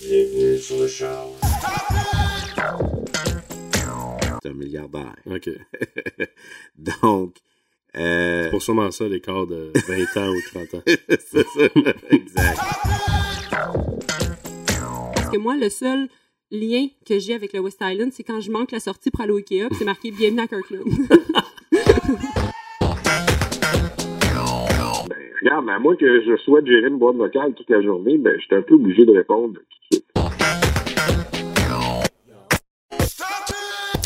C'est un milliardaire. OK. Donc, euh, C'est pour sûrement ça, l'écart de 20 ans ou 30 ans. c'est ça, exact. Parce que moi, le seul lien que j'ai avec le West Island, c'est quand je manque la sortie pour aller au Ikea, puis c'est marqué Bienvenue à Kirkland. Ben, regarde, à moins que je souhaite gérer une boîte vocale toute la journée, ben, je suis un peu obligé de répondre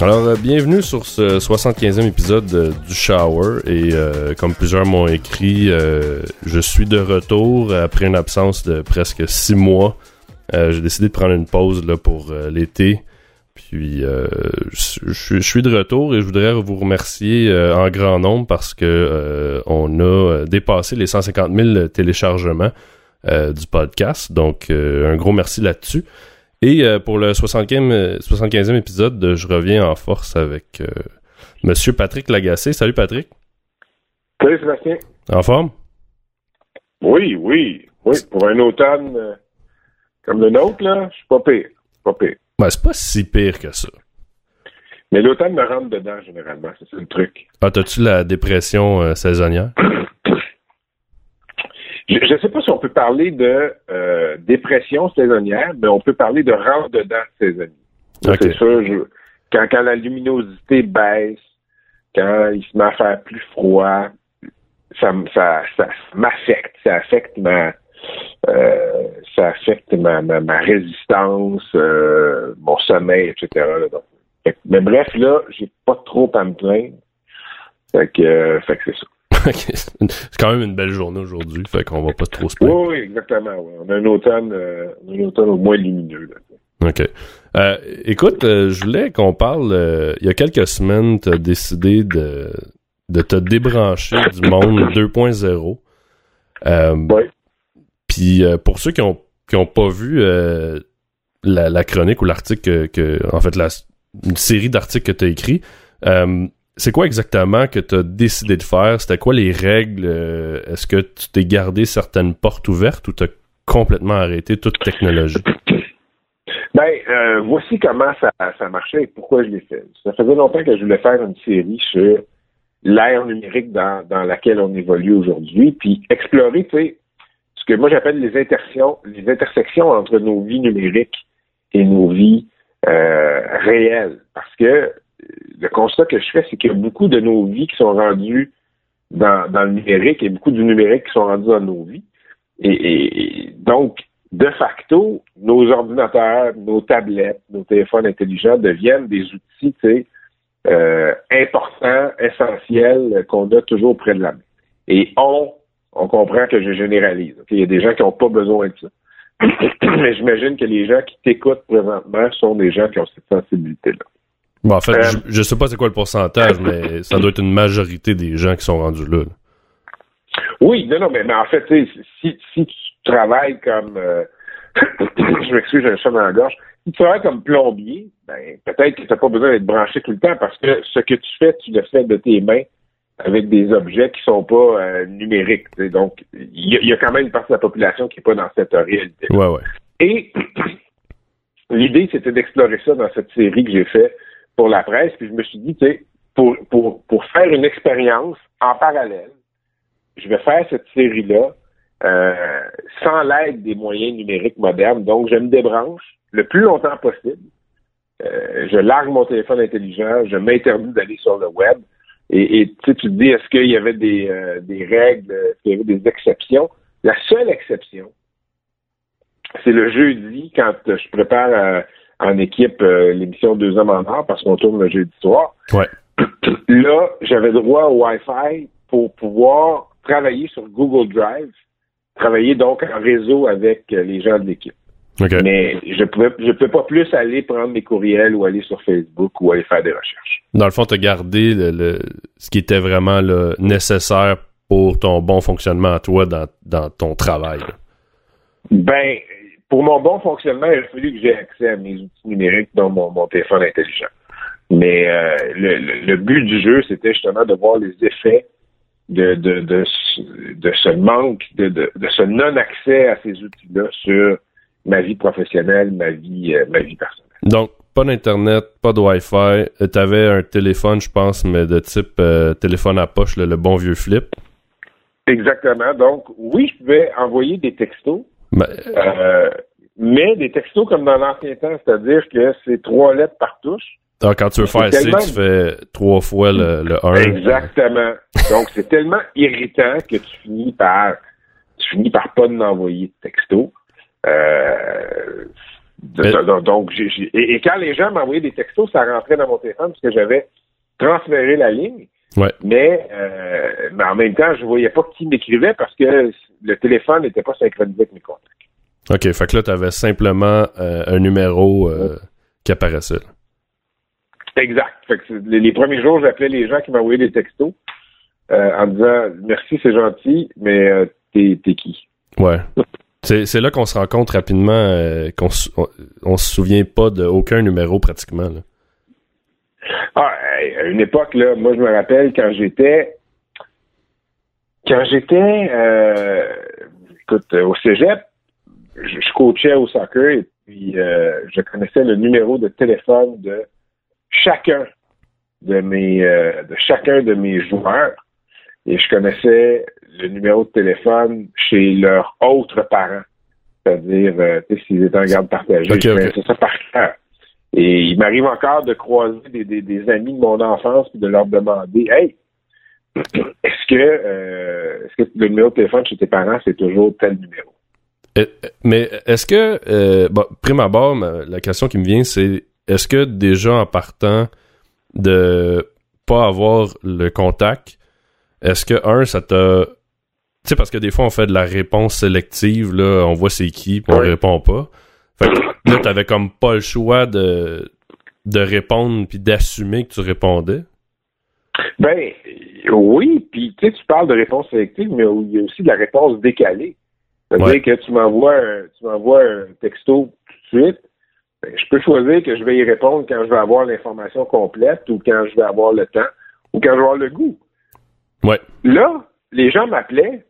Alors, euh, bienvenue sur ce 75e épisode euh, du Shower. Et euh, comme plusieurs m'ont écrit, je suis de retour après une absence de presque six mois. J'ai décidé de prendre une pause là, pour l'été. Puis, je suis de retour et je voudrais vous remercier en grand nombre parce que on a dépassé les 150 000 téléchargements du podcast. Donc, un gros merci là-dessus. Et euh, pour le 75e, euh, 75e épisode, euh, je reviens en force avec euh, Monsieur Patrick Lagacé. Salut Patrick. Salut Sébastien. En forme? Oui, oui, oui. Pour un automne euh, comme le nôtre, là, je suis pas pire. Pas pire. Ben, c'est pas si pire que ça. Mais l'automne me rentre dedans, généralement. C'est ça le truc. Ah, t'as-tu la dépression saisonnière? Je ne sais pas si on peut parler de euh, dépression saisonnière, mais on peut parler de rentre dedans saisonnier. Ça, Ok. C'est sûr, je- quand, quand la luminosité baisse, quand il se met à faire plus froid, ça, ça, ça m'affecte. Ça affecte ma euh, ça affecte ma, ma, ma résistance, euh, mon sommeil, etc. là. Donc, fait mais bref, là, j'ai pas trop à me plaindre. Fait que, euh, fait que c'est ça. C'est quand même une belle journée aujourd'hui, fait qu'on va pas trop se Oui, plaindre. oui, exactement. ouais. On a un automne, euh, un automne au moins lumineux. Là. OK. Euh, écoute, euh, je voulais qu'on parle. il y a quelques semaines, tu as décidé de, de te débrancher du monde 2.0. Euh, Ouais. Puis pour ceux qui ont, qui ont pas vu la, la chronique ou l'article que, que- En fait, la, une série d'articles que tu as écrit, euh, c'est quoi exactement que tu as décidé de faire? C'était quoi les règles? Euh, Est-ce que tu t'es gardé certaines portes ouvertes ou tu as complètement arrêté toute technologie? Ben, euh, voici comment ça, ça marchait et pourquoi je l'ai fait. Ça faisait longtemps que je voulais faire une série sur l'ère numérique dans, dans laquelle on évolue aujourd'hui, puis explorer, tu sais, ce que moi j'appelle les intersections, les intersections entre nos vies numériques et nos vies euh, réelles. Parce que le constat que je fais, c'est qu'il y a beaucoup de nos vies qui sont rendues dans, dans le numérique et beaucoup du numérique qui sont rendus dans nos vies. Et, et- donc, de facto, nos ordinateurs, nos tablettes, nos téléphones intelligents deviennent des outils, euh, importants, essentiels, qu'on a toujours près de la main. Et on, on comprend que je généralise. Il y a des gens qui n'ont pas besoin de ça. Mais j'imagine que les gens qui t'écoutent présentement sont des gens qui ont cette sensibilité-là. Bon, en fait, Euh, je, je sais pas c'est quoi le pourcentage, mais ça doit être une majorité des gens qui sont rendus là. Oui, non, non, mais, mais en fait, si, si tu travailles comme euh, je m'excuse, j'ai un chat dans la gorge. Si tu travailles comme plombier, ben peut-être que tu n'as pas besoin d'être branché tout le temps parce que ce que tu fais, tu le fais de tes mains avec des objets qui sont pas euh, numériques. Donc, il y, a- il y a quand même une partie de la population qui n'est pas dans cette réalité. Ouais, ouais. Et l'idée, c'était d'explorer ça dans cette série que j'ai fait pour la presse. Puis je me suis dit, tu sais, pour, pour, pour faire une expérience en parallèle, je vais faire cette série-là euh, sans l'aide des moyens numériques modernes. Donc, je me débranche le plus longtemps possible. Euh, je largue mon téléphone intelligent, je m'interdis d'aller sur le web. Et, et tu te dis, est-ce qu'il y avait des, euh, des règles, est-ce qu'il y avait des exceptions? La seule exception, c'est le jeudi quand je prépare euh, en équipe euh, l'émission Deux hommes en or parce qu'on tourne le jeudi soir. Ouais. Là, j'avais droit au Wi-Fi pour pouvoir travailler sur Google Drive, travailler donc en réseau avec euh, les gens de l'équipe. Mais je pouvais, je pouvais pas plus aller prendre mes courriels ou aller sur Facebook ou aller faire des recherches. Dans le fond, tu as gardé le, le- ce qui était vraiment là, nécessaire pour ton bon fonctionnement à toi dans, dans ton travail. Ben, pour mon bon fonctionnement, il a fallu que j'ai accès à mes outils numériques, dont mon, mon téléphone intelligent. Mais euh, le, le- le but du jeu, c'était justement de voir les effets de, de, de, ce- de ce manque, de, de, de ce non-accès à ces outils-là sur ma vie professionnelle, ma vie, euh, ma vie personnelle. Donc, pas d'Internet, pas de Wi-Fi. Euh, T'avais un téléphone, je pense, mais de type euh, téléphone à poche, le, le bon vieux flip. Exactement. Donc, oui, je pouvais envoyer des textos, Ben, euh, mais des textos comme dans l'ancien temps, c'est-à-dire que c'est trois lettres par touche. ah, quand tu veux faire C, tellement- tu fais trois fois le, le 1. Exactement. Donc, c'est tellement irritant que tu finis par tu finis par pas d'envoyer de texto. Euh, Mais- donc, et, et quand les gens m'envoyaient des textos, ça rentrait dans mon téléphone parce que j'avais transféré la ligne. Ouais. Mais, euh, mais en même temps, je voyais pas qui m'écrivait parce que le téléphone n'était pas synchronisé avec mes contacts. OK, fait que là, t'avais simplement euh, un numéro euh, qui apparaissait. Exact. Fait que les, premiers jours, j'appelais les gens qui m'envoyaient des textos en disant merci, c'est gentil, mais t'es qui? Ouais. C'est là qu'on se rend compte rapidement qu'on on se souvient pas d'aucun numéro pratiquement. Là. Ah, à une époque, là, moi, je me rappelle quand j'étais. Quand j'étais. euh, écoute, euh, au cégep, je, je coachais au soccer et puis euh, je connaissais le numéro de téléphone de chacun de mes euh, de chacun de mes joueurs et je connaissais le numéro de téléphone chez leurs autres parents. C'est-à-dire, euh, tu sais, s'ils étaient en garde partagée, Ok, je ok. connaissais ça par cœur. Et il m'arrive encore de croiser des, des, des amis de mon enfance puis de leur demander Hey, est-ce que euh, est-ce que le numéro de téléphone chez tes parents, c'est toujours tel numéro? Euh, euh, Mais est-ce que, euh, bon, prime abord, la question qui me vient, c'est est-ce que déjà en partant de pas avoir le contact, est-ce que, un, ça t'a... Tu sais, parce que des fois, on fait de la réponse sélective, là, on voit c'est qui, puis on Ouais. répond pas. Fait que là, t'avais comme pas le choix de, de répondre puis d'assumer que tu répondais. Ben oui, puis tu sais, tu parles de réponse sélective, mais il y a aussi de la réponse décalée. C'est-à-dire Ouais. que tu m'envoies un, tu m'envoies un texto tout de suite. ben, je peux choisir que je vais y répondre quand je vais avoir l'information complète ou quand je vais avoir le temps ou quand je vais avoir le goût. Ouais. Là, les gens m'appelaient.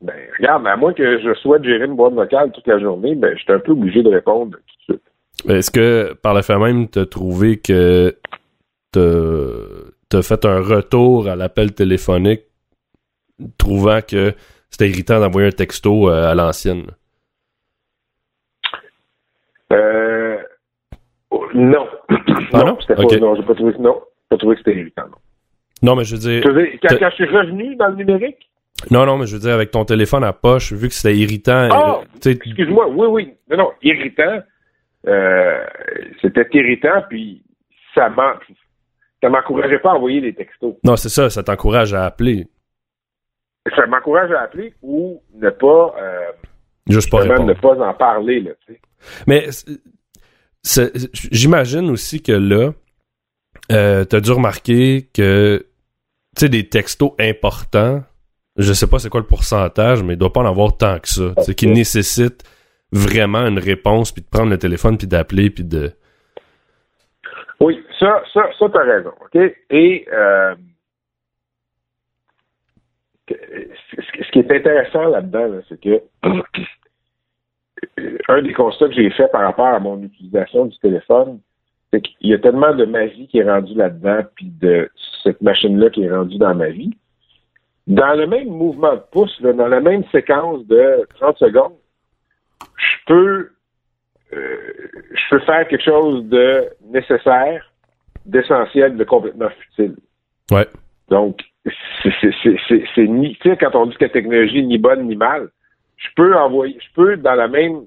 Ben, regarde, à moins que je souhaite gérer une boîte vocale toute la journée, ben, j'étais un peu obligé de répondre tout de suite. Est-ce que, par le fait même, t'as trouvé que t'as fait un retour à l'appel téléphonique trouvant que c'était irritant d'envoyer un texto euh, à l'ancienne? Euh, oh, non. Ah non? c'était Ok. pas, non, j'ai pas trouvé, non, j'ai pas trouvé que c'était irritant, non. Non, mais je veux dire... Je quand je suis revenu dans le numérique, Non, non, mais je veux dire, avec ton téléphone à poche, vu que c'était irritant... Ah! euh, excuse-moi, oui, oui, non, non, irritant, euh, c'était irritant, puis ça m'en, ça m'encourageait pas à envoyer des textos. non, c'est ça, ça t'encourage à appeler. Ça m'encourage à appeler ou ne pas, euh, Juste pas répondre. ne pas en parler, là, tu sais. Mais j'imagine aussi que là, euh, t'as dû remarquer que, tu sais, des textos importants, je sais pas c'est quoi le pourcentage, mais il doit pas en avoir tant que ça. Tu sais, qui nécessite vraiment une réponse, puis de prendre le téléphone, puis d'appeler, puis de... Oui, ça, ça, ça, t'as raison, OK? Et euh, ce ce qui est intéressant là-dedans, là, c'est que un des constats que j'ai fait par rapport à mon utilisation du téléphone, c'est qu'il y a tellement de magie qui est rendue là-dedans, puis de cette machine-là qui est rendue dans ma vie. Dans le même mouvement de pouce, là, dans la même séquence de 30 secondes, je peux euh, je peux faire quelque chose de nécessaire, d'essentiel, de complètement futile. Ouais. Donc, c'est- ni, tu sais, quand on dit que la technologie est ni bonne ni mal, je peux envoyer, je peux dans la même,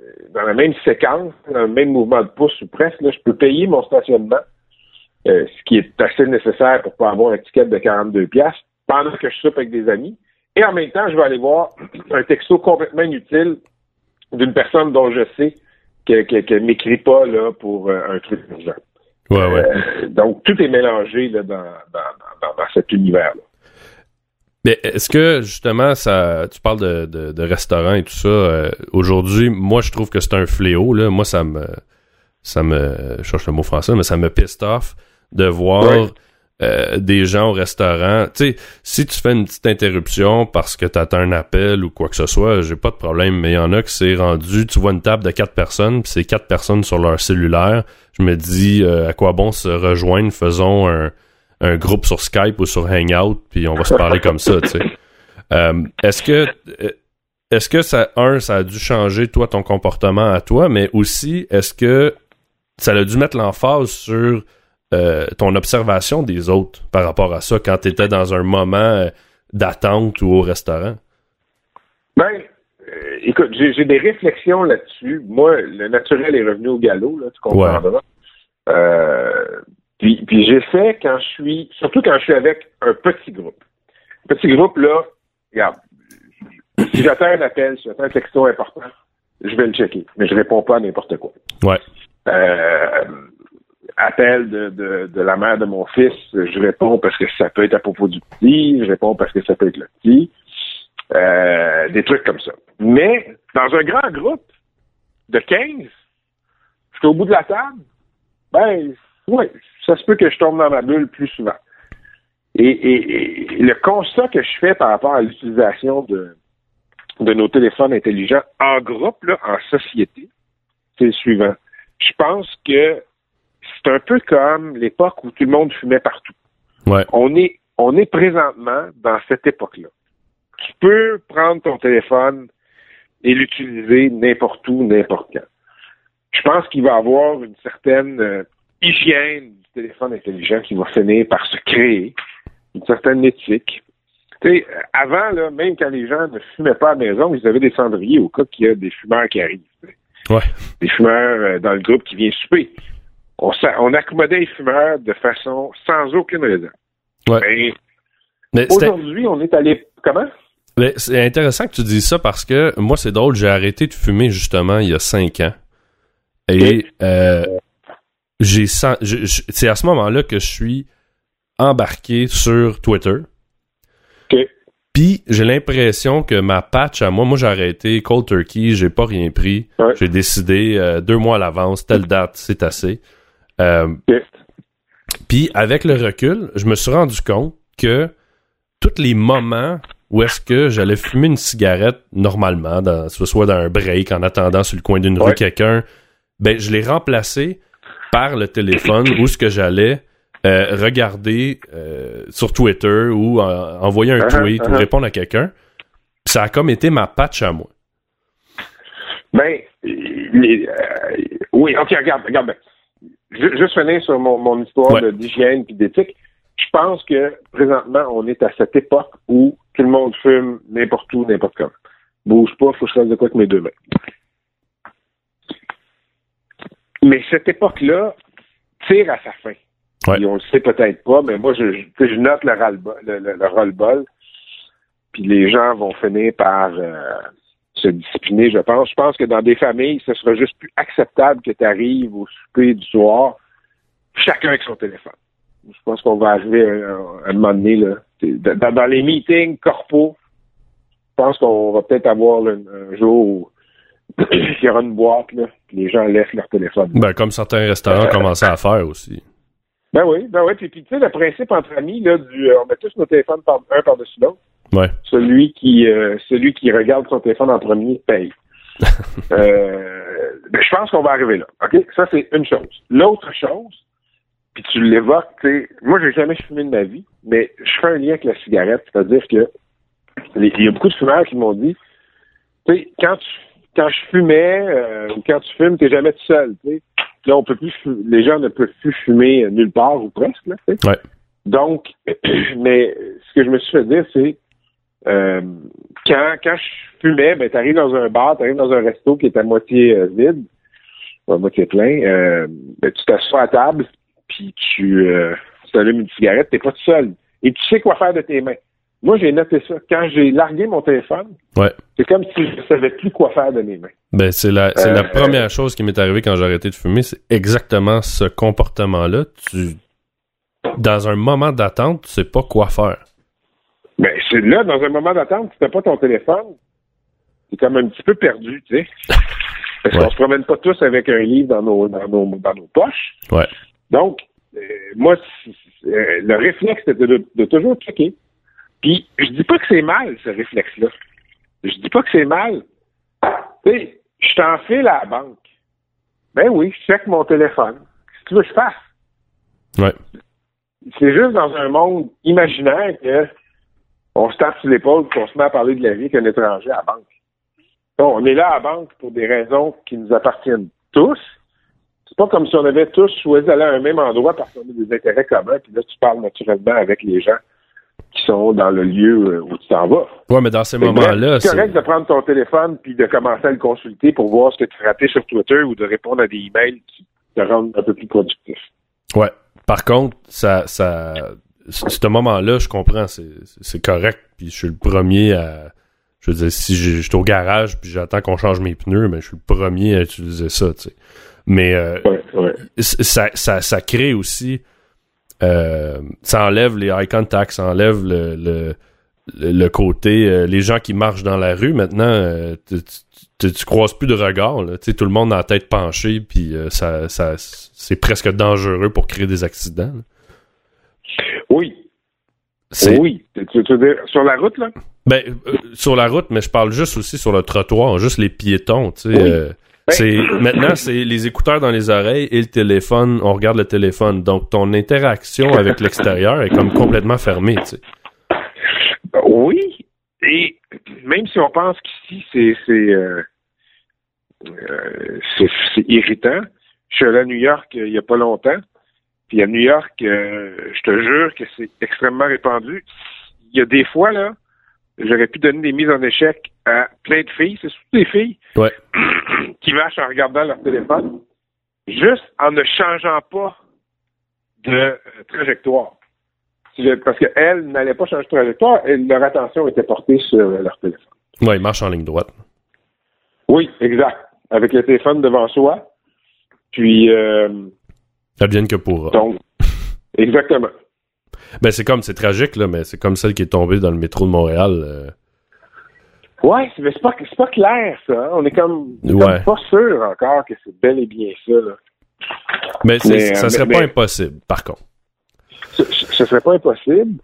euh, dans la même séquence, dans le même mouvement de pouce ou presque, là, je peux payer mon stationnement, euh, ce qui est assez nécessaire pour pas avoir un ticket de 42 pièces pendant que je soupe avec des amis. Et en même temps, je vais aller voir un texto complètement inutile d'une personne dont je sais qu'elle que, que m'écrit pas là, pour euh, un truc urgent. Ouais, ouais. Euh, donc, tout est mélangé là, dans, dans, dans, dans cet univers-là. Mais est-ce que justement ça tu parles de, de, de restaurants et tout ça euh, aujourd'hui moi je trouve que c'est un fléau là moi ça me ça me je cherche le mot français mais ça me pissed off de voir. Euh, des gens au restaurant. Tu sais, si tu fais une petite interruption parce que t'attends un appel ou quoi que ce soit, j'ai pas de problème. Mais il y en a que c'est rendu, tu vois une table de quatre personnes, puis c'est quatre personnes sur leur cellulaire. Je me dis, euh, à quoi bon se rejoindre, faisons un, un groupe sur Skype ou sur Hangout, puis on va se parler comme ça, tu sais. Euh, est-ce que est-ce que ça un ça a dû changer toi ton comportement à toi mais aussi est-ce que ça a dû mettre l'emphase sur euh, ton observation des autres par rapport à ça quand tu étais dans un moment euh, d'attente ou au restaurant? Ben, euh, écoute, j'ai des réflexions là-dessus. Moi, le naturel est revenu au galop, là, tu comprendras. Euh, puis, puis fait quand je suis, surtout quand je suis avec un petit groupe. Petit groupe, là, regarde, si j'attends un appel, si j'attends un texto important, je vais le checker, mais je réponds pas à n'importe quoi. Ouais. Euh, appel de, de, la mère de mon fils, je réponds parce que ça peut être à propos du petit, je réponds parce que ça peut être le petit. Euh, des trucs comme ça. Mais dans un grand groupe de 15, je suis au bout de la table, ben oui, ça se peut que je tombe dans ma bulle plus souvent. Et, et, et le constat que je fais par rapport à l'utilisation de, de nos téléphones intelligents en groupe, là, en société, c'est le suivant. Je pense que c'est un peu comme l'époque où tout le monde fumait partout. Ouais. On est, on est présentement dans cette époque-là. Tu peux prendre ton téléphone et l'utiliser n'importe où, n'importe quand. Je pense qu'il va y avoir une certaine euh, hygiène du téléphone intelligent qui va finir par se créer, une certaine éthique. Tu sais, avant, là, même quand les gens ne fumaient pas à la maison, ils avaient des cendriers au cas qu'il y a des fumeurs qui arrivent. Ouais. Des fumeurs euh, dans le groupe qui vient souper. On, on accommodait les fumeurs de façon sans aucune raison. Ouais. Mais aujourd'hui, on est allé. Comment? C'est intéressant que tu dises ça parce que moi, c'est drôle, j'ai arrêté de fumer justement il y a cinq ans. Et euh, j'ai c'est à ce moment-là que je suis embarqué sur Twitter. Okay. Puis j'ai l'impression que ma patch à moi, moi j'ai arrêté cold turkey, j'ai pas rien pris. Ouais. J'ai décidé euh, deux mois à l'avance, telle date, c'est assez. Euh, okay. Puis avec le recul, je me suis rendu compte que tous les moments où est-ce que j'allais fumer une cigarette normalement, dans, soit dans un break, en attendant sur le coin d'une ouais. rue quelqu'un, ben je l'ai remplacé par le téléphone où ce que j'allais euh, regarder euh, sur Twitter ou euh, envoyer un uh -huh, tweet ou -huh. répondre à quelqu'un. Ça a comme été ma patch à moi. Ben, oui, ok, regarde, regarde. Juste finir sur mon, mon histoire ouais. d'hygiène et d'éthique. Je pense que présentement, on est à cette époque où tout le monde fume n'importe où, n'importe quand. Bouge pas, faut que je fasse de quoi avec mes deux mains. Mais cette époque-là tire à sa fin. Ouais. Et on le sait peut-être pas, mais moi, je, je, je note le, le, le, le roll-ball. Puis les gens vont finir par euh, se discipliner, je pense. Je pense que dans des familles, ce sera juste plus acceptable que tu arrives au souper du soir, chacun avec son téléphone. Je pense qu'on va arriver à, à un moment donné, là. Dans, dans les meetings corpaux, je pense qu'on va peut-être avoir là, un jour où il y aura une boîte, là, puis les gens laissent leur téléphone. Ben, comme certains restaurants euh, commençaient à faire aussi. Ben oui, ben oui. Puis, puis tu sais, le principe entre amis, là, du, euh, on met tous nos téléphones par, un par-dessus l'autre. Ouais. Celui qui, euh, celui qui regarde son téléphone en premier paye. euh, ben, je pense qu'on va arriver là. OK? Ça, c'est une chose. L'autre chose, puis tu l'évoques, tu sais, moi, j'ai jamais fumé de ma vie, mais je fais un lien avec la cigarette, c'est-à-dire que il y a beaucoup de fumeurs qui m'ont dit, tu sais, quand tu quand je fumais euh, ou quand tu fumes, t'es jamais tout seul. sais. Là, on peut plus les gens ne peuvent plus fumer nulle part ou presque. Là, ouais. Donc, mais ce que je me suis fait dire, c'est euh, quand, quand je fumais, ben t'arrives dans un bar, t'arrives dans un resto qui est à moitié euh, vide, à moitié plein, euh, ben, tu t'assois à table, puis tu, euh, tu allumes une cigarette, t'es pas tout seul. Et tu sais quoi faire de tes mains. Moi, j'ai noté ça. Quand j'ai largué mon téléphone, ouais. c'est comme si je savais plus quoi faire de mes mains. Ben, c'est la, c'est euh, la première chose qui m'est arrivée quand j'ai arrêté de fumer, c'est exactement ce comportement-là. Tu, dans un moment d'attente, tu sais pas quoi faire. Ben, c'est là, dans un moment d'attente, tu n'as pas ton téléphone, t'es comme un petit peu perdu, tu sais. Parce ouais. qu'on se promène pas tous avec un livre dans nos, dans nos, dans nos poches. Ouais. Donc, euh, moi, euh, le réflexe, c'était de, de toujours checker. Puis, je dis pas que c'est mal, ce réflexe-là. Je dis pas que c'est mal. Tu sais, je t'enfile à la banque. Ben oui, je check mon téléphone. Qu'est-ce que tu veux que je fasse? Ouais. C'est juste dans un monde imaginaire que on se tape sur l'épaule et qu'on se met à parler de la vie qu'un étranger à la banque. Donc, on est là à la banque pour des raisons qui nous appartiennent tous. C'est pas comme si on avait tous choisi d'aller à un même endroit parce qu'on a des intérêts communs, puis là, tu parles naturellement avec les gens qui sont dans le lieu euh, où tu t'en vas. Ouais, mais dans ces moments-là, c'est correct de prendre ton téléphone puis de commencer à le consulter pour voir ce que tu ratais sur Twitter ou de répondre à des emails qui te rendent un peu plus productif. Ouais. Par contre, ça, ça, ce moment-là, je comprends, c'est, correct. Puis je suis le premier à, je veux dire, si je suis au garage puis j'attends qu'on change mes pneus, mais je suis le premier à utiliser ça, tu sais. Mais euh, Ouais, ouais. c- ça, ça, ça crée aussi, euh, ça enlève les eye contact, ça enlève le, le, le, côté, euh, les gens qui marchent dans la rue maintenant, euh, tu, tu, tu croises plus de regard, là. Tu sais, tout le monde a la tête penchée, puis euh, ça, ça, c'est presque dangereux pour créer des accidents. là. Oui, oui. Tu, tu veux dire, sur la route, là? Ben, sur la route, mais je parle juste aussi sur le trottoir, juste les piétons, tu sais. Oui. Ben- c'est maintenant c'est les écouteurs dans les oreilles et le téléphone, on regarde le téléphone. Donc ton interaction avec l'extérieur est comme complètement fermée, tu sais. Oui. Et même si on pense qu'ici, c'est c'est euh, euh, irritant, je suis allé à New York euh, il y a pas longtemps. Puis à New York, euh, je te jure que c'est extrêmement répandu. Il y a des fois, là, j'aurais pu donner des mises en échec à plein de filles, c'est surtout des filles Ouais. qui marchent en regardant leur téléphone, juste en ne changeant pas de euh, trajectoire. Parce qu'elles n'allaient pas changer de trajectoire, et leur attention était portée sur leur téléphone. Ouais, il marche en ligne droite. Oui, exact. Avec le téléphone devant soi. Puis, euh, Advienne que pourra. donc, exactement. Ben c'est comme c'est tragique là, mais c'est comme celle qui est tombée dans le métro de Montréal. euh. Ouais, mais c'est pas, c'est pas clair, ça. hein. On est comme, Ouais. pas sûr encore que c'est bel et bien ça. Là. Mais, Mais, ça euh, serait mais- pas mais- impossible, par contre. Ce, ce serait pas impossible.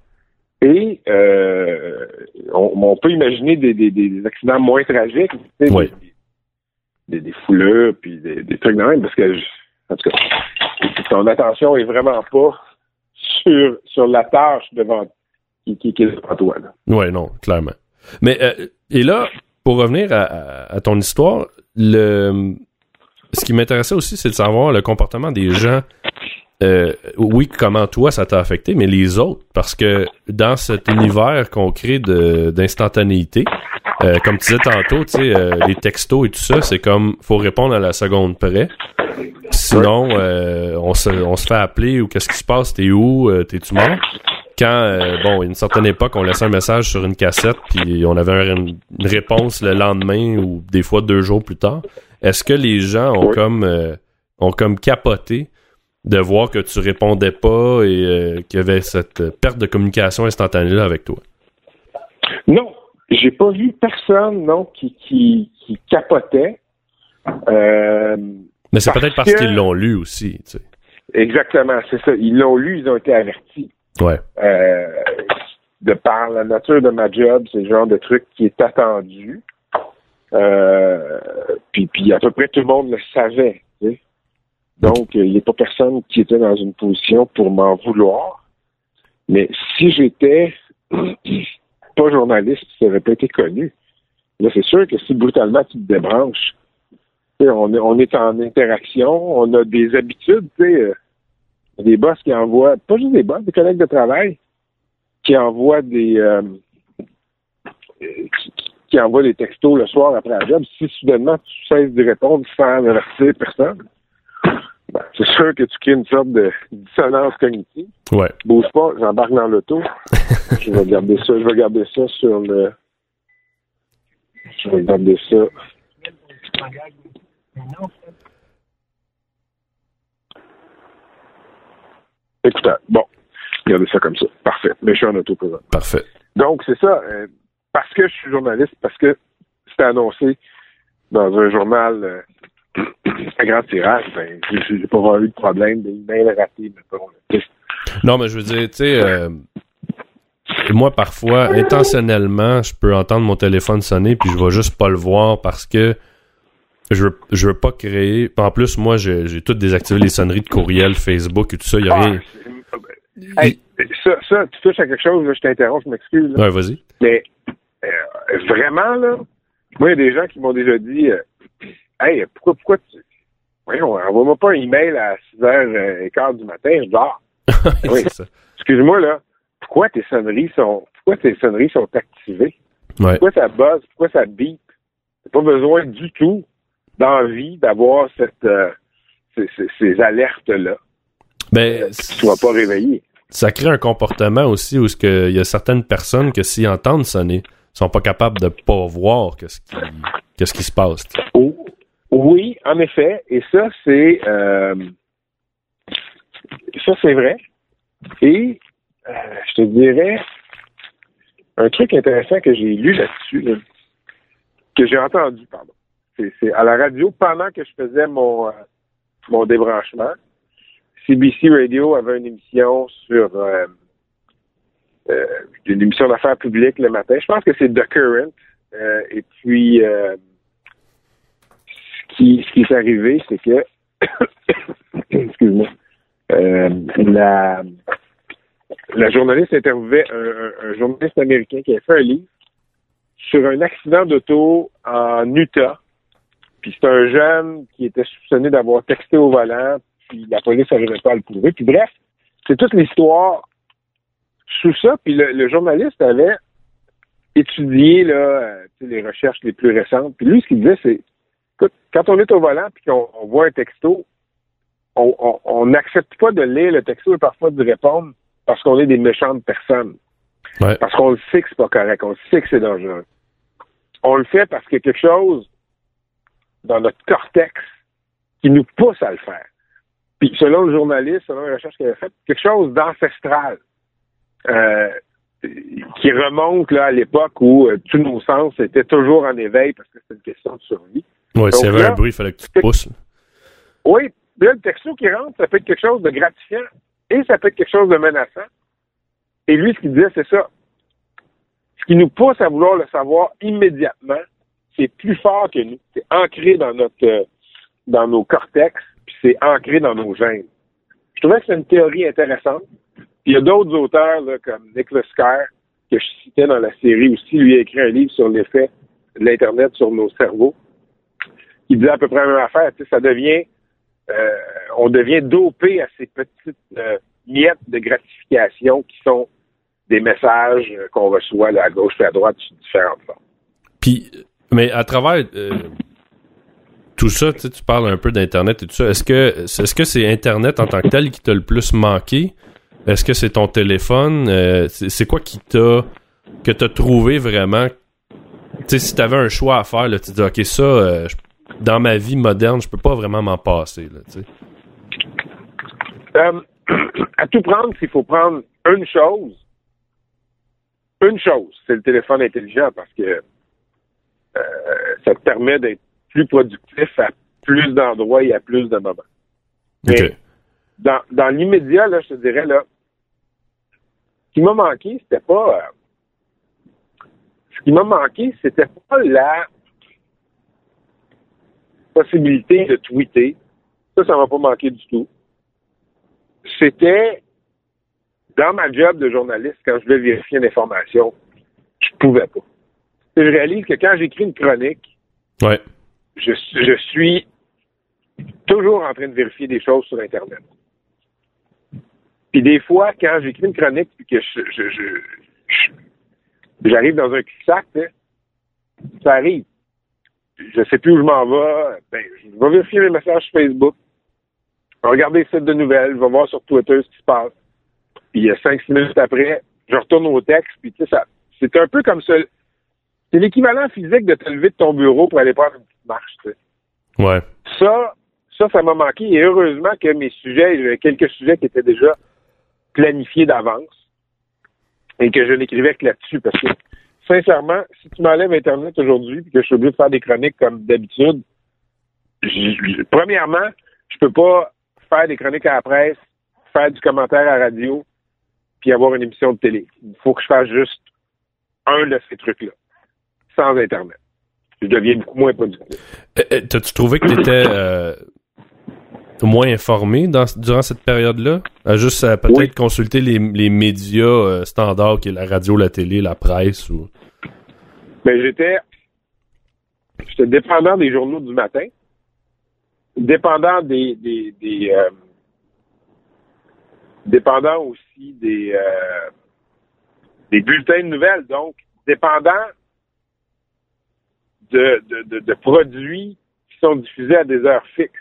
Et euh, on, on peut imaginer des, des, des accidents moins tragiques, Oui. des, des, foulures, puis des, des trucs de même, parce que, je- en tout cas, ton attention est vraiment pas sur, sur la tâche devant qui, qui, est devant toi. Ouais, non, clairement. Mais euh, et là, pour revenir à ton histoire, le ce qui m'intéressait aussi, c'est de savoir le comportement des gens. Euh, oui, comment toi ça t'a affecté, mais les autres, parce que dans cet univers qu'on crée de d'instantanéité, euh, comme tu disais tantôt, tu sais, euh, les textos et tout ça, c'est comme faut répondre à la seconde près. Sinon, euh, on se on se fait appeler ou qu'est-ce qui se passe, t'es où, euh, t'es-tu mort? quand, euh, bon, à une certaine époque, on laissait un message sur une cassette, puis on avait un- une, réponse le lendemain ou des fois deux jours plus tard. Est-ce que les gens ont comme euh, ont comme capoté de voir que tu répondais pas et euh, qu'il y avait cette perte de communication instantanée là avec toi? Non, j'ai pas vu personne non qui, qui, qui capotait. Euh, Mais c'est peut-être parce qu'ils l'ont lu aussi, tu sais. exactement, c'est ça. Ils l'ont lu, ils ont été avertis. Ouais. Euh, de par la nature de ma job, c'est le genre de truc qui est attendu. Euh, puis, puis à peu près tout le monde le savait. Donc, euh, il n'y a pas personne qui était dans une position pour m'en vouloir. Mais si j'étais pas journaliste, ça n'aurait pas été connu. Là, c'est sûr que si brutalement tu te débranches, on, est- on est en interaction, on a des habitudes, tu sais. euh, des boss qui envoient, pas juste des boss, des collègues de travail, qui envoient des euh, qui, envoient des textos le soir après la job. Si soudainement tu cesses de répondre sans avertir personne, ben, c'est sûr que tu crées une sorte de dissonance cognitive. Ouais. Bouge pas, j'embarque dans l'auto. je vais garder ça, je vais garder ça sur le. Je vais garder ça. Écoutez, bon, regardez ça comme ça. Parfait. Mais je suis en auto présent. Parfait. Donc, c'est ça. euh, parce que je suis journaliste, parce que c'était annoncé dans un journal euh, grand tirage, ben, j'ai pas eu de problème d'email raté, mettons. là. Non, mais je veux dire, tu sais, euh, moi, parfois, intentionnellement, je peux entendre mon téléphone sonner, puis je vais juste pas le voir parce que je veux, je veux pas créer. En plus, moi, j'ai tout désactivé les sonneries de courriel, Facebook et tout ça. Il y a rien. Ah, c'est- hey, ça, ça, tu touches à quelque chose, là, je t'interromps, je m'excuse. Ouais, vas-y. Mais euh, vraiment, là, moi, il y a des gens qui m'ont déjà dit euh, Hey, pourquoi, pourquoi tu. Voyons, envoie-moi pas un email à 6h15 du matin, je dors. Oui. Ça. Excuse-moi, là. Pourquoi tes sonneries sont. Pourquoi tes sonneries sont activées? Ouais. Pourquoi ça buzz? Pourquoi ça beep? T'as pas besoin du tout d'envie d'avoir cette euh, ces, ces- ces alertes-là. Ben, Que tu sois pas réveillé. ça crée un comportement aussi où ce il y a certaines personnes que s'ils entendent sonner, sont pas capables de pas voir qu'est-ce qui qui se passe. Oh, Oui, en effet. Et ça, c'est euh, ça, c'est vrai. Et euh, je te dirais un truc intéressant que j'ai lu là-dessus, là, que j'ai entendu, pardon. C'est, à la radio pendant que je faisais mon euh, mon débranchement. CBC Radio avait une émission sur euh, euh, une émission d'affaires publiques le matin. Je pense que c'est The Current. Euh, et puis euh, ce qui est arrivé, c'est que, excuse-moi, euh, la, journaliste interviewait un, journaliste américain qui a fait un livre sur un accident d'auto en Utah. Puis c'est un jeune qui était soupçonné d'avoir texté au volant, puis la police n'arrivait pas à le prouver. Puis bref, c'est toute l'histoire sous ça. Puis le, le journaliste avait étudié là, euh, les recherches les plus récentes. Puis lui, ce qu'il disait, c'est écoute, quand on est au volant puis qu'on on voit un texto, on- n'accepte pas de lire le texto et parfois de répondre parce qu'on est des méchantes personnes. Ouais. Parce qu'on le sait que c'est pas correct, on le sait que c'est dangereux. On le fait parce qu'il y a quelque chose dans notre cortex qui nous pousse à le faire. Puis selon le journaliste, selon les recherches qu'il a faites, quelque chose d'ancestral euh, qui remonte là, à l'époque où euh, tous nos sens étaient toujours en éveil parce que c'était une question de survie. Ouais, s'il y avait là, un bruit, il fallait que tu te pousses. Oui, là, le texto qui rentre, ça peut être quelque chose de gratifiant et ça peut être quelque chose de menaçant. Et lui, ce qu'il disait, c'est ça. Ce qui nous pousse à vouloir le savoir immédiatement, c'est plus fort que nous. C'est ancré dans notre euh, dans nos cortex, puis c'est ancré dans nos gènes. Je trouvais que c'est une théorie intéressante. Puis il y a d'autres auteurs là, comme Nicholas Carr, que je citais dans la série aussi, lui a écrit un livre sur l'effet de l'Internet sur nos cerveaux. Il disait à peu près la même affaire. Tu sais, ça devient euh, on devient dopé à ces petites euh, miettes de gratification qui sont des messages qu'on reçoit à gauche et à droite sur différentes formes. Puis, mais à travers euh, tout ça, tu parles un peu d'Internet et tout ça. Est-ce que est-ce c'est Internet en tant que tel qui t'a le plus manqué? Est-ce que c'est ton téléphone? C'est quoi qui t'a que t'as trouvé vraiment? Tu sais, si t'avais un choix à faire, tu dis OK, ça, euh, je- dans ma vie moderne, je peux pas vraiment m'en passer. Là, tu sais. Euh, à tout prendre, s'il faut prendre une chose, une chose, c'est le téléphone intelligent parce que euh, ça te permet d'être plus productif à plus d'endroits et à plus de moments. Mais dans l'immédiat, là, je te dirais, là, ce qui m'a manqué, c'était pas. euh, ce qui m'a manqué, c'était pas la possibilité de tweeter. Ça, ça m'a pas manqué du tout. C'était dans ma job de journaliste, quand je voulais vérifier une information, je pouvais pas. Je réalise que quand j'écris une chronique, Ouais. je, je suis toujours en train de vérifier des choses sur Internet. Puis des fois, quand j'écris une chronique puis que je, je, je- je- j'arrive dans un cul-de-sac, tu sais, ça arrive. Je sais plus où je m'en vais. Ben, je vais vérifier mes messages sur Facebook. Regarder les sites de nouvelles. Je vais voir sur Twitter ce qui se passe. Puis euh, cinq, six minutes après, je retourne au texte. Puis tu sais, ça, c'est un peu comme ça. C'est l'équivalent physique de te lever de ton bureau pour aller prendre une petite marche. tu sais. Ouais. Ça, ça, ça m'a manqué. Et heureusement que mes sujets, j'avais quelques sujets qui étaient déjà planifiés d'avance et que je n'écrivais que là-dessus. Parce que, sincèrement, si tu m'enlèves Internet aujourd'hui et que je suis obligé de faire des chroniques comme d'habitude, premièrement, je peux pas faire des chroniques à la presse, faire du commentaire à la radio, puis avoir une émission de télé. Il faut que je fasse juste un de ces trucs-là, sans Internet. Je deviens beaucoup moins productif. Euh, euh, T'as-tu trouvé que t'étais euh, moins informé dans, durant cette période-là? À juste euh, peut-être Oui. consulter les, les médias euh, standards, qui est la radio, la télé, la presse ou. Mais j'étais, j'étais dépendant des journaux du matin, dépendant des, des, des euh, dépendant aussi des, euh, des bulletins de nouvelles, donc dépendant de, de, de, de produits qui sont diffusés à des heures fixes.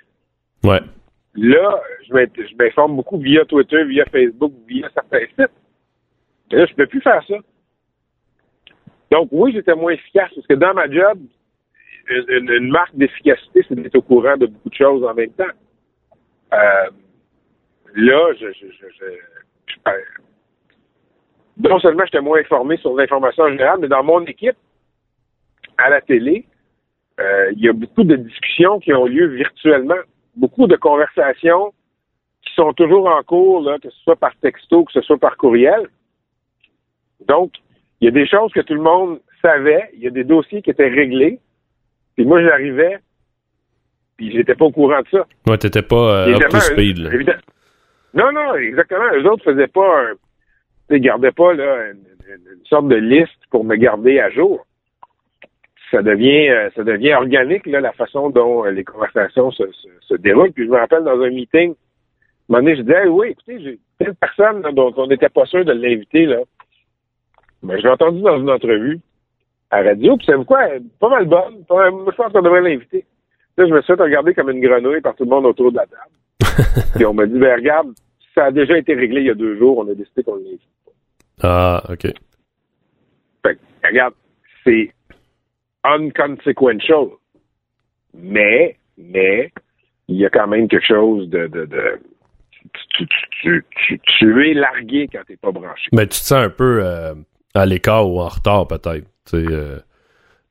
Ouais. Là, je m'informe beaucoup via Twitter, via Facebook, via certains sites. Là, je ne peux plus faire ça. Donc, oui, j'étais moins efficace parce que dans ma job, une, marque d'efficacité, c'est d'être au courant de beaucoup de choses en même temps. Euh, là, je, je, je, je- non seulement j'étais moins informé sur l'information en général, mais dans mon équipe, à la télé, euh, il y a beaucoup de discussions qui ont lieu virtuellement, beaucoup de conversations qui sont toujours en cours, là, que ce soit par texto, que ce soit par courriel. Donc, il y a des choses que tout le monde savait, il y a des dossiers qui étaient réglés, puis moi j'arrivais, puis j'étais pas au courant de ça. Ouais, t'étais pas euh, up to speed, là. évidemment. Non, non, exactement. Eux autres faisaient pas un. Ils gardaient pas là, une, une- une sorte de liste pour me garder à jour. Ça devient euh, ça devient organique, là, la façon dont euh, les conversations se, se, se déroulent. Puis je me rappelle dans un meeting, un moment donné, je disais Hey, oui, écoutez, j'ai telle personne là, dont on n'était pas sûr de l'inviter, là. Mais je l'ai entendu dans une entrevue à radio, puis c'est quoi? Pas mal bonne. Pas mal- je pense qu'on devrait l'inviter. Là, je me suis fait regarder comme une grenouille par tout le monde autour de la table. Puis on m'a dit, ben regarde, ça a déjà été réglé il y a deux jours, on a décidé qu'on l'invite. Ah, ok. Fait que, regarde, c'est unconsequential. Mais, mais, il y a quand même quelque chose de, de, de tu, tu, tu, tu, tu es largué quand t'es pas branché. Mais tu te sens un peu euh, à l'écart ou en retard, peut-être. euh,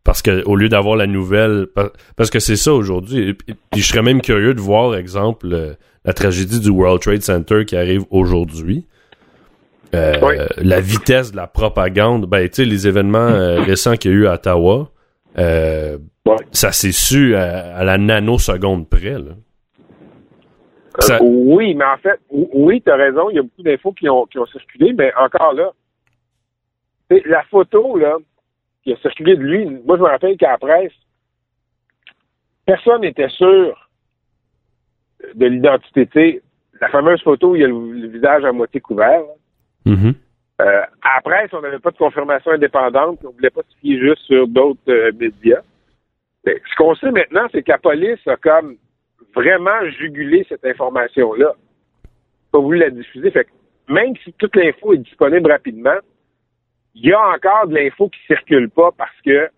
parce que au lieu d'avoir la nouvelle, pa- parce que c'est ça aujourd'hui. Puis je serais même curieux de voir, exemple, euh, la tragédie du World Trade Center qui arrive aujourd'hui. Oui. La vitesse de la propagande, ben tu sais, les événements récents qu'il y a eu à Ottawa, euh, Ouais. ça s'est su à, à la nanoseconde près. Là. Euh, oui, mais en fait, oui, tu as raison, il y a beaucoup d'infos qui ont, qui ont circulé, mais encore là, la photo là, qui a circulé de lui, moi je me rappelle qu'à la presse, personne n'était sûr de l'identité. La fameuse photo où il y a le, le visage à moitié couvert. là. Mhm. Euh, à la presse, on n'avait pas de confirmation indépendante, on ne voulait pas se fier juste sur d'autres euh, médias. Mais ce qu'on sait maintenant, c'est que la police a comme vraiment jugulé cette information-là. Pas voulu la diffuser. Fait que même si toute l'info est disponible rapidement, il y a encore de l'info qui circule pas parce que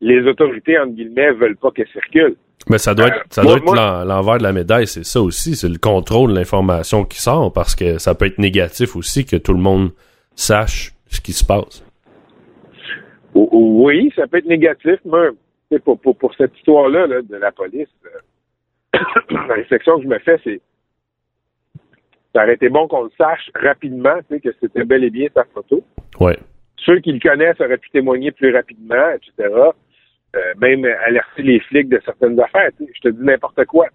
les autorités, entre guillemets, veulent pas qu'elle circule. Mais ça doit être, ça Moi- doit être l'envers de la médaille, c'est ça aussi, c'est le contrôle de l'information qui sort, parce que ça peut être négatif aussi que tout le monde sache ce qui se passe. Oui, ça peut être négatif, mais pour, pour, pour cette histoire-là là, de la police, euh, la réflexion que je me fais, c'est ça aurait été bon qu'on le sache rapidement, tu sais, que c'était bel et bien sa photo. Ouais. Ceux qui le connaissent auraient pu témoigner plus rapidement, etc. Euh, même alerter les flics de certaines affaires. Je te dis n'importe quoi.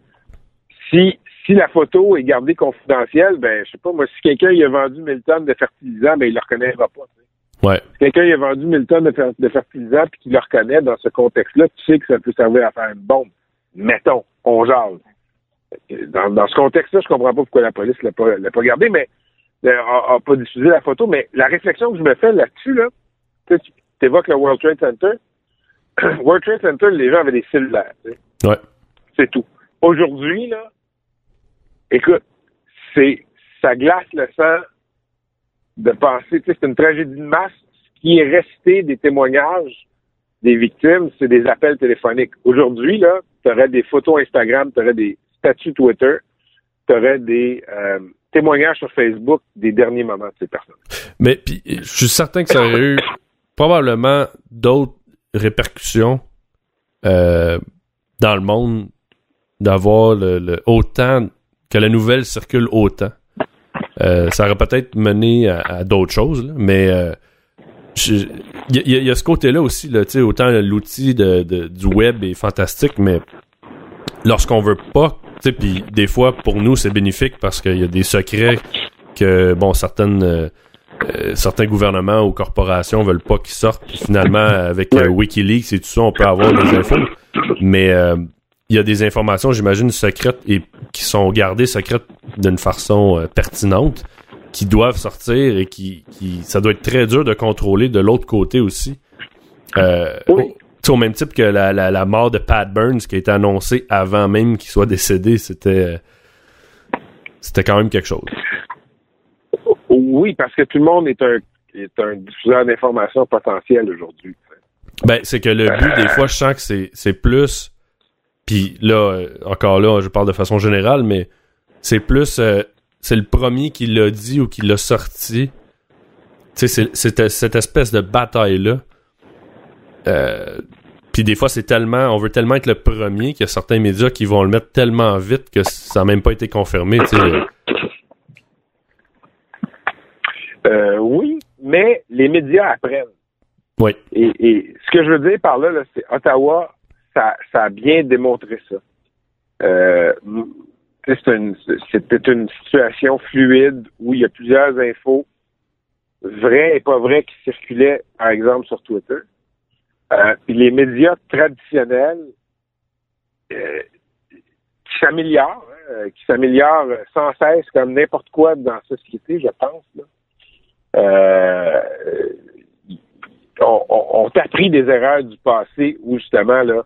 Si si la photo est gardée confidentielle, ben je sais pas, moi, si quelqu'un a vendu 1000 tonnes de fertilisant, ben il le reconnaîtra pas. tu sais Ouais. si quelqu'un a vendu 1000 tonnes de, fer- de fertilisant puis qu'il le reconnaît dans ce contexte-là, tu sais que ça peut servir à faire une bombe. Mettons, on jase. Dans, dans ce contexte-là, je comprends pas pourquoi la police l'a pas, l'a pas gardé, mais euh, a, a pas diffusé la photo. Mais la réflexion que je me fais là-dessus, là, tu sais, tu évoques le World Trade Center. World Trade Center, les gens avaient des cellulaires. tu sais. Ouais. C'est tout. Aujourd'hui, là, écoute, c'est ça glace le sang de penser, tu sais, c'est une tragédie de masse. Ce qui est resté des témoignages des victimes, c'est des appels téléphoniques. Aujourd'hui, là, tu aurais des photos Instagram, tu aurais des statuts Twitter, tu aurais des euh, témoignages sur Facebook des derniers moments de ces personnes. Mais puis, je suis certain que ça aurait eu probablement d'autres répercussions euh, dans le monde d'avoir le, autant que la nouvelle circule autant. Euh, ça aurait peut-être mené à, d'autres choses, mais euh, il y, a- il y a- ce côté-là aussi, là, autant l'outil de, du web est fantastique, mais lorsqu'on veut pas, puis des fois pour nous c'est bénéfique parce qu'il y a des secrets que bon certaines euh, certains gouvernements ou corporations veulent pas qu'ils sortent. Finalement, avec euh, WikiLeaks et tout ça, on peut avoir des infos. Mais euh, il y a des informations, j'imagine, secrètes et qui sont gardées secrètes d'une façon pertinente, qui doivent sortir et qui, qui, ça doit être très dur de contrôler de l'autre côté aussi. Euh, Oui. au même type que la, la, la mort de Pat Burns qui a été annoncée avant même qu'il soit décédé, c'était euh, c'était quand même quelque chose. Oui, parce que tout le monde est un, est un diffuseur d'informations potentiel aujourd'hui. Ben, c'est que le but, des fois, je sens que c'est, c'est plus. Puis là, euh, encore là, je parle de façon générale, mais c'est plus. euh, c'est le premier qui l'a dit ou qui l'a sorti. Tu sais, c'est, c'est cette espèce de bataille-là. Euh, puis des fois, c'est tellement. On veut tellement être le premier qu'il y a certains médias qui vont le mettre tellement vite que ça n'a même pas été confirmé. Tu sais. Euh, oui, mais les médias apprennent. Oui. Et, et ce que je veux dire par là, là, c'est Ottawa, ça, ça a bien démontré ça. Euh, c'est une- C'était une situation fluide où il y a plusieurs infos vraies et pas vraies qui circulaient, par exemple, sur Twitter. Euh, puis les médias traditionnels euh, qui s'améliorent, hein, qui s'améliorent sans cesse comme n'importe quoi dans la société, je pense. Là. Euh, on, on, on t'a appris des erreurs du passé où justement là,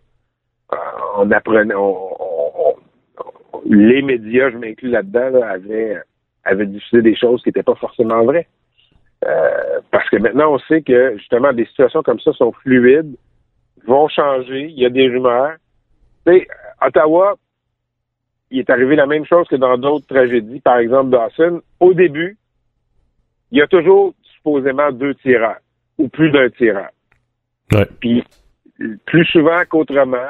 euh, on apprenait, on- les médias, je m'inclus là-dedans, là, avaient, avaient diffusé des choses qui n'étaient pas forcément vraies. Euh, parce que maintenant, on sait que justement des situations comme ça sont fluides, vont changer. Il y a des rumeurs. Tu sais, Ottawa, il est arrivé la même chose que dans d'autres tragédies, par exemple Dawson. Au début, il y a toujours supposément deux tireurs ou plus d'un tireur. Ouais. Puis plus souvent qu'autrement,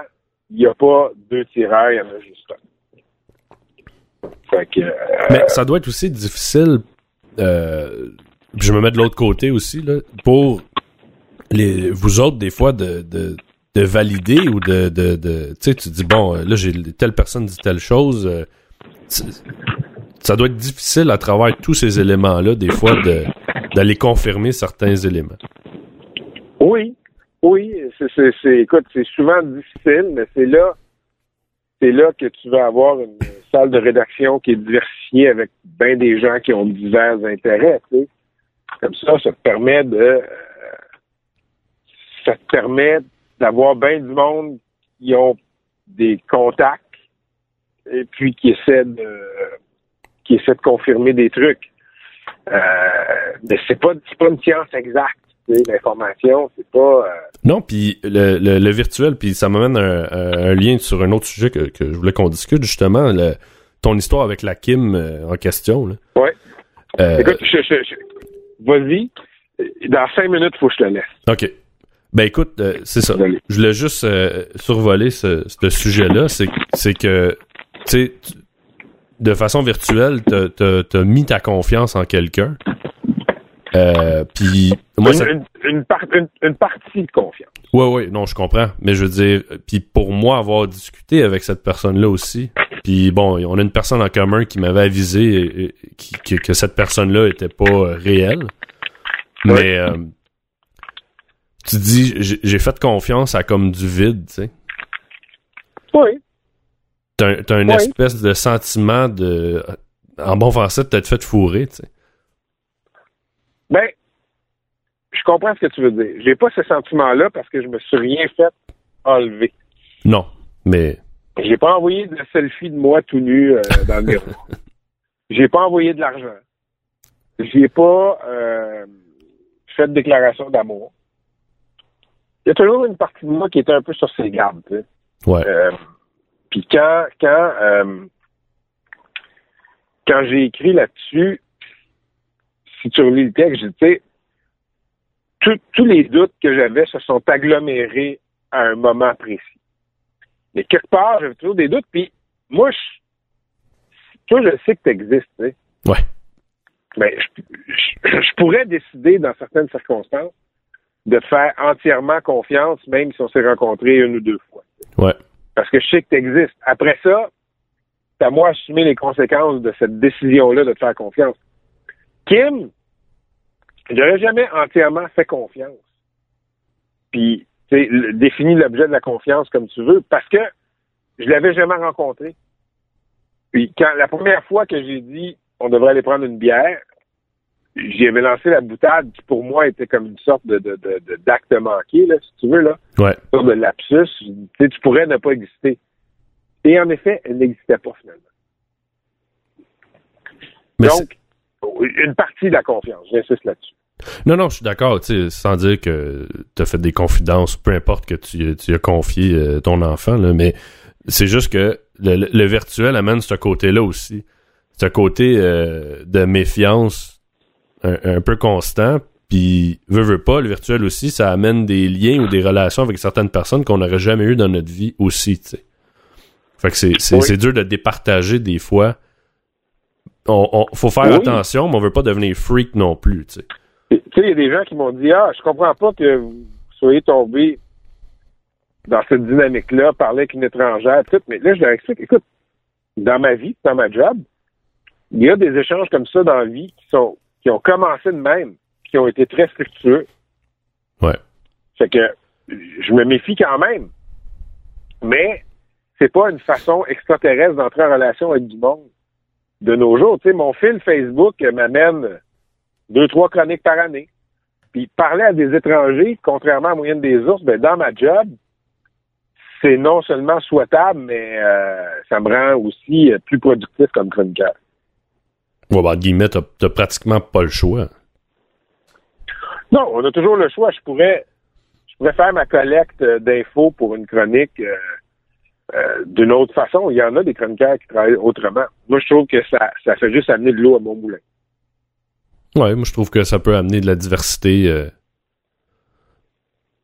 il n'y a pas deux tireurs, il y en a juste un. Fait que, euh, Mais ça doit être aussi difficile. euh, puis je me mets de l'autre côté aussi là, pour les vous autres des fois de, de, de valider ou de, de, de tu sais tu dis bon euh, là j'ai telle personne dit telle chose euh, ça doit être difficile à travers tous ces éléments là des fois de d'aller confirmer certains éléments. Oui, oui, c'est, écoute, c'est souvent difficile, mais c'est là, là que tu vas avoir une salle de rédaction qui est diversifiée avec bien des gens qui ont divers intérêts. Comme ça, ça te permet de, euh, ça te permet d'avoir bien du monde qui ont des contacts et puis qui essaient de, qui essaient de confirmer des trucs. Euh, mais c'est pas, pas une science exacte. L'information, c'est pas. euh, Non, puis le, le, le virtuel, puis ça m'amène un, un, lien sur un autre sujet que, que je voulais qu'on discute, justement, le, ton histoire avec la Kim euh, en question. Là. Ouais. Euh, Écoute, je, je, je- vas-y. Dans cinq minutes, il faut que je te laisse. OK. Ben écoute, euh, c'est ça. Je voulais juste euh, survoler ce, ce sujet-là. C'est que, tu sais, de façon virtuelle, t'as- mis ta confiance en quelqu'un. Euh, puis moi, une, ça, une, une par- une- une partie de confiance. Ouais, ouais, non, je comprends. Mais je veux dire, puis pour moi, avoir discuté avec cette personne-là aussi, puis bon, on a une personne en commun qui m'avait avisé et- et- qui- que, que cette personne-là était pas euh, réelle. Mais euh, tu dis, j'ai j'ai fait confiance à comme du vide, tu sais. Oui. T'as un- t'as une espèce de sentiment de, en bon français, de t'être fait fourrer, tu sais. Ben, je comprends ce que tu veux dire. J'ai pas ce sentiment-là parce que je me suis rien fait enlever. Non, mais J'ai pas envoyé de selfie de moi tout nu euh, dans le miroir. J'ai pas envoyé de l'argent. J'ai pas euh, fait de déclaration d'amour. Il y a toujours une partie de moi qui était un peu sur ses gardes. tu sais. ouais, Euh, Puis quand quand euh, quand j'ai écrit là-dessus, si tu relis le texte, sais, tous- les doutes que j'avais se sont agglomérés à un moment précis. Mais quelque part, j'avais toujours des doutes. Puis moi, je, toi, je sais que tu existes. Tu sais. Ouais. Mais je, je- je pourrais décider, dans certaines circonstances, de faire entièrement confiance, même si on s'est rencontrés une ou deux fois. Ouais. Parce que je sais que tu existes. Après ça, c'est à moi d'assumer les conséquences de cette décision-là de te faire confiance. Kim, j'aurais jamais entièrement fait confiance. Puis, tu définis l'objet de la confiance comme tu veux, parce que je l'avais jamais rencontré. Puis, quand la première fois que j'ai dit on devrait aller prendre une bière, j'y avais lancé la boutade qui pour moi était comme une sorte de, de, de- de- d'acte manqué, là, si tu veux, là Ouais. sorte de lapsus, tu tu pourrais ne pas exister. Et en effet, elle n'existait pas finalement. Mais Donc, une partie de la confiance, j'insiste là-dessus. Non, non, je suis d'accord, tu sais, sans dire que tu as fait des confidences, peu importe que tu, tu as confié euh, ton enfant, là, mais c'est juste que le virtuel amène ce côté-là aussi. Ce côté euh, de méfiance un, un peu constant, puis veut, veut pas, le virtuel aussi, ça amène des liens ou des relations avec certaines personnes qu'on n'aurait jamais eu dans notre vie aussi, tu sais. Fait que c'est, c'est, Oui. c'est dur de départager des fois. On, on- faut faire Oui. attention, mais on veut pas devenir freak non plus, tu sais. Tu sais, il y a des gens qui m'ont dit Ah, je comprends pas que vous soyez tombé dans cette dynamique-là, parler avec une étrangère, tout. Mais là, je leur explique écoute, dans ma vie, dans ma job, il y a des échanges comme ça dans la vie qui sont qui ont commencé de même, qui ont été très fructueux. Ouais. Fait que je me méfie quand même. Mais c'est pas une façon extraterrestre d'entrer en relation avec du monde de nos jours. Tu sais, mon fil Facebook m'amène deux, trois chroniques par année. Puis parler à des étrangers, contrairement à la moyenne des ours, ben, dans ma job, c'est non seulement souhaitable, mais euh, ça me rend aussi euh, plus productif comme chroniqueur. Ouais, entre guillemets, t'as, t'as pratiquement pas le choix. Non, on a toujours le choix. Je pourrais, je pourrais faire ma collecte euh, d'infos pour une chronique euh, euh, d'une autre façon. Il y en a des chroniqueurs qui travaillent autrement. Moi, je trouve que ça, ça fait juste amener de l'eau à mon moulin. Ouais, moi je trouve que ça peut amener de la diversité euh,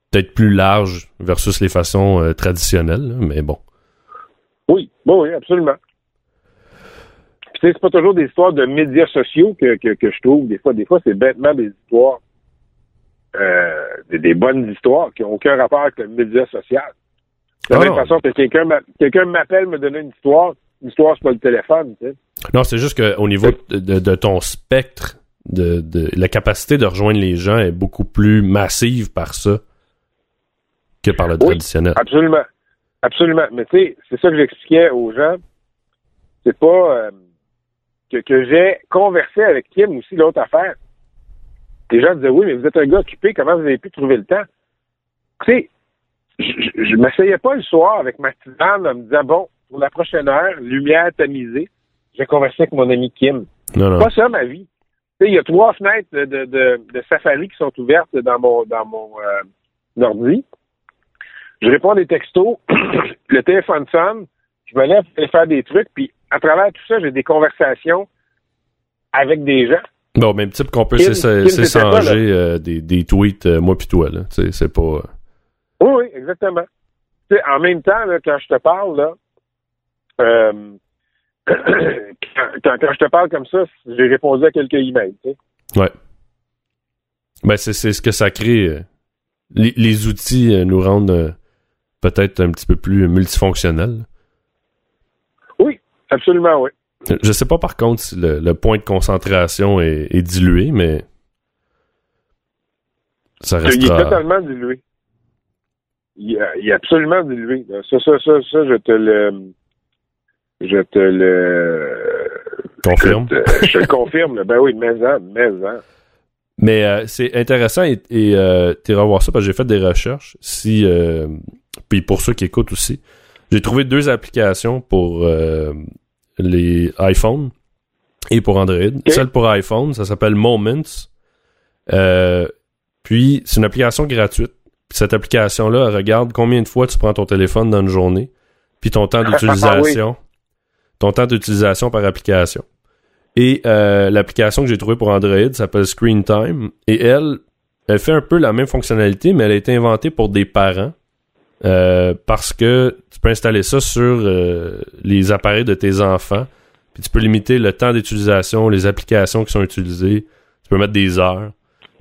peut-être plus large versus les façons traditionnelles, mais bon. Oui, bon, oui, absolument. Puis, tu sais, c'est pas toujours des histoires de médias sociaux que, que, que je trouve. Des fois, des fois, c'est bêtement des histoires, euh, des, des bonnes histoires qui n'ont aucun rapport avec le média social. De la Ah même façon que quelqu'un quelqu'un m'appelle me donner une histoire, l'histoire, c'est pas le téléphone, tu sais. Non, c'est juste qu'au niveau de, de- de ton spectre, de, de la capacité de rejoindre les gens est beaucoup plus massive par ça que par le Oui. traditionnel. Absolument. Absolument. Mais tu sais, c'est ça que j'expliquais aux gens. C'est pas euh, que, que j'ai conversé avec Kim aussi l'autre affaire. Les gens disaient oui, mais vous êtes un gars occupé, comment vous avez pu trouver le temps? Tu sais, je, je m'asseyais pas le soir avec ma tisane en me disant bon, pour la prochaine heure, lumière tamisée, je vais converser avec mon ami Kim. Non, non. Pas ça ma vie. Tu sais, il y a trois fenêtres de, de, de, de Safari qui sont ouvertes dans mon dans mon euh, ordi. Je réponds à des textos, le téléphone sonne, je me lève pour aller faire des trucs, puis à travers tout ça, j'ai des conversations avec des gens. Bon, même type qu'on peut s'échanger euh, des, des tweets, euh, moi pis toi, là. Tu sais, c'est pas... euh, Oui, oui, exactement. Tu sais, en même temps, là, quand je te parle, là, euh, quand, quand, quand je te parle comme ça, j'ai répondu à quelques emails. Tu sais. Ouais. Ben, c'est, c'est ce que ça crée. Les, les outils nous rendent peut-être un petit peu plus multifonctionnels. Absolument, oui. Je sais pas par contre si le, le point de concentration est, est dilué, mais ça Il est totalement dilué. Il est, il est absolument dilué. Ça, ça, ça, ça, je te le. Je te le. Confirme. Je te, je te le confirme. Ben oui, mais-en, mais-en. Mais euh, c'est intéressant et, et euh, t'iras voir ça parce que j'ai fait des recherches. Si euh, puis pour ceux qui écoutent aussi, j'ai trouvé deux applications pour euh, les iPhones et pour Android. Celle pour iPhone, ça s'appelle Moments. Euh, puis c'est une application gratuite. Puis cette application-là, elle regarde combien de fois tu prends ton téléphone dans une journée, puis ton temps d'utilisation, ton temps d'utilisation par application. Et euh, l'application que j'ai trouvée pour Android s'appelle Screen Time. Et elle, elle fait un peu la même fonctionnalité, mais elle a été inventée pour des parents euh, parce que tu peux installer ça sur euh, les appareils de tes enfants, puis tu peux limiter le temps d'utilisation, les applications qui sont utilisées, tu peux mettre des heures,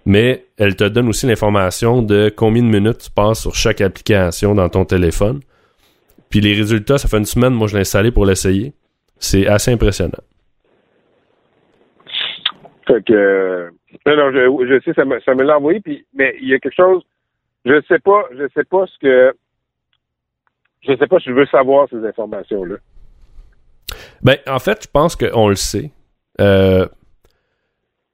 mais elle te donne aussi l'information de combien de minutes tu passes sur chaque application dans ton téléphone. Puis les résultats, ça fait une semaine, moi je l'ai installé pour l'essayer. C'est assez impressionnant. Fait que, euh, non, non, je, sais, ça me, ça me l'a envoyé, puis, mais il y a quelque chose, je sais pas, je sais pas ce que, je sais pas si je veux savoir ces informations-là. Ben, en fait, je pense qu'on le sait. Euh,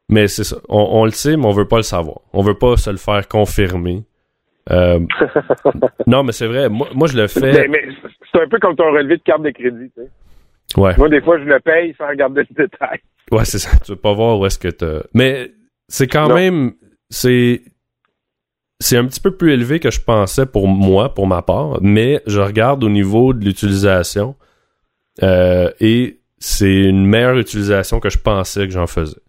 mais c'est ça. On, on le sait, mais on veut pas le savoir. On veut pas se le faire confirmer. Euh, non, mais c'est vrai. Moi, moi, je le fais. Mais, mais c'est un peu comme ton relevé de carte de crédit, tu sais. Ouais. Moi, des fois, je le paye sans regarder le détail. Ouais, c'est ça. Tu veux pas voir où est-ce que t'as. Mais c'est quand Non. même. C'est. C'est un petit peu plus élevé que je pensais pour moi, pour ma part, mais je regarde au niveau de l'utilisation euh, et c'est une meilleure utilisation que je pensais que j'en faisais.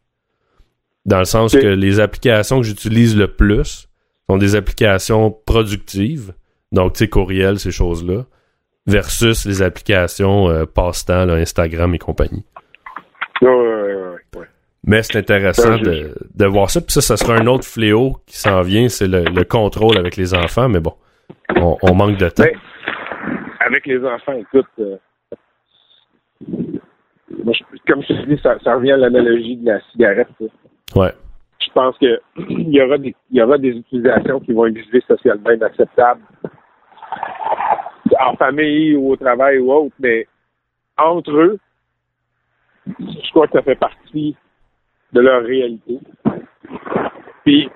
Dans le sens que les applications que j'utilise le plus sont des applications productives, donc tu sais, courriel, ces choses-là, versus les applications euh, passe-temps, Instagram et compagnie ouais, ouais, ouais, ouais. Mais c'est intéressant je- de, de voir ça. Puis ça, ça sera un autre fléau qui s'en vient, c'est le, le contrôle avec les enfants. Mais bon, on, on manque de temps. Ben, avec les enfants, écoute, euh, moi, je- comme je te dis, ça, ça revient à l'analogie de la cigarette. ça. Ouais. Je pense que il y aura des il y aura des utilisations qui vont exister socialement inacceptables en famille ou au travail ou autre, mais entre eux, je crois que ça fait partie de leur réalité. Puis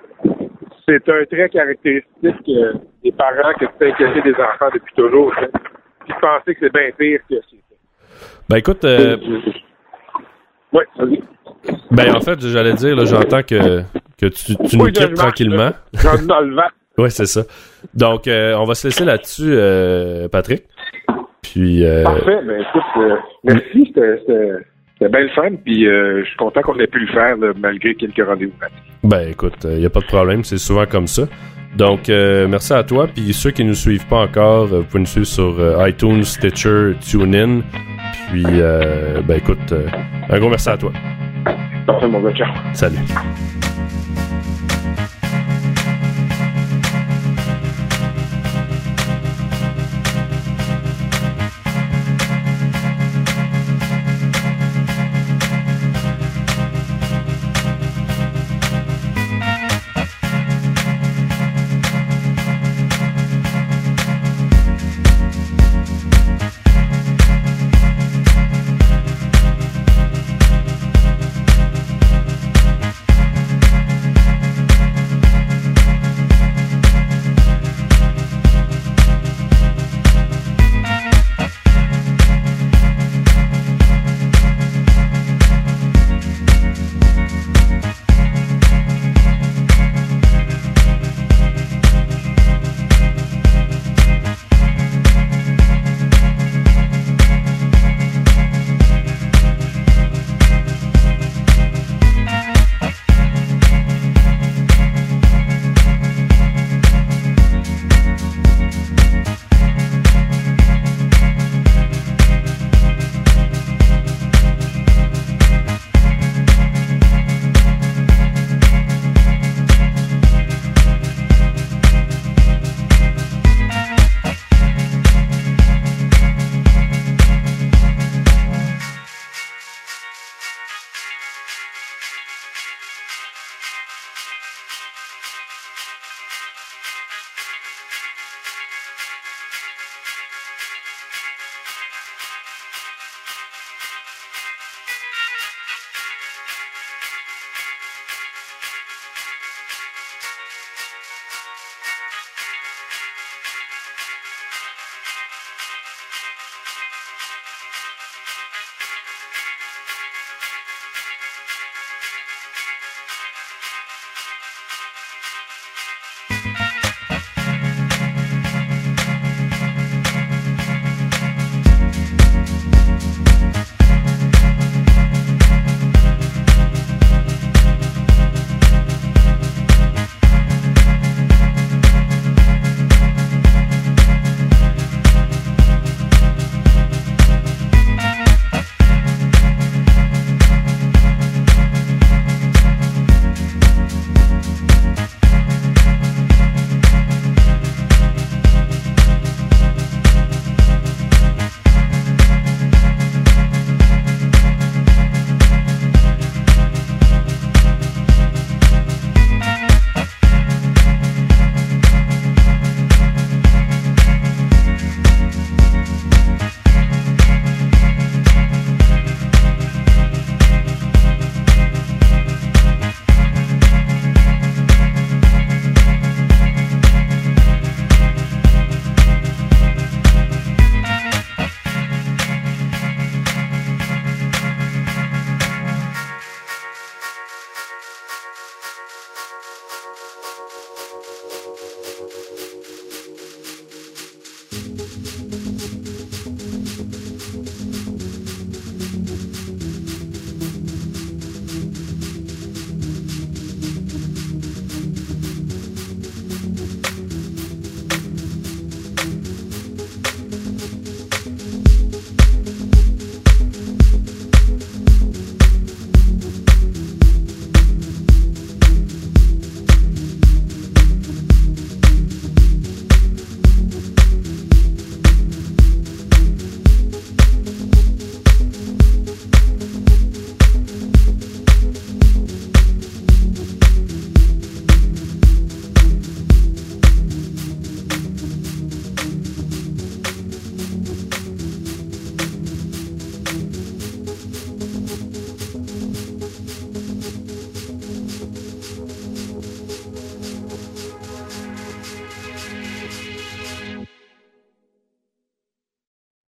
c'est un trait caractéristique euh, des parents que tu t'inquiéter des enfants depuis toujours. sais. Puis penser que c'est bien pire que c'est. Ben écoute, euh, Oui, vas-y. ben en fait, j'allais dire, là, j'entends que, que tu, tu nous Oui, quittes tranquillement. dans le vent. Ouais, c'est ça. Donc, euh, on va se laisser là-dessus, euh, Patrick. Puis, euh, Parfait. Ben, écoute, euh, merci. C'était c'était- c'était bien le fun. Puis euh, je suis content qu'on ait pu le faire là, malgré quelques rendez-vous. ben écoute, il n'y a pas de problème, c'est souvent comme ça. Donc, euh, merci à toi. Puis ceux qui ne nous suivent pas encore, euh, vous pouvez nous suivre sur euh, iTunes, Stitcher, TuneIn. Puis, euh, ben écoute, euh, un gros merci à toi. Parfait, mon gars. Ciao. Salut.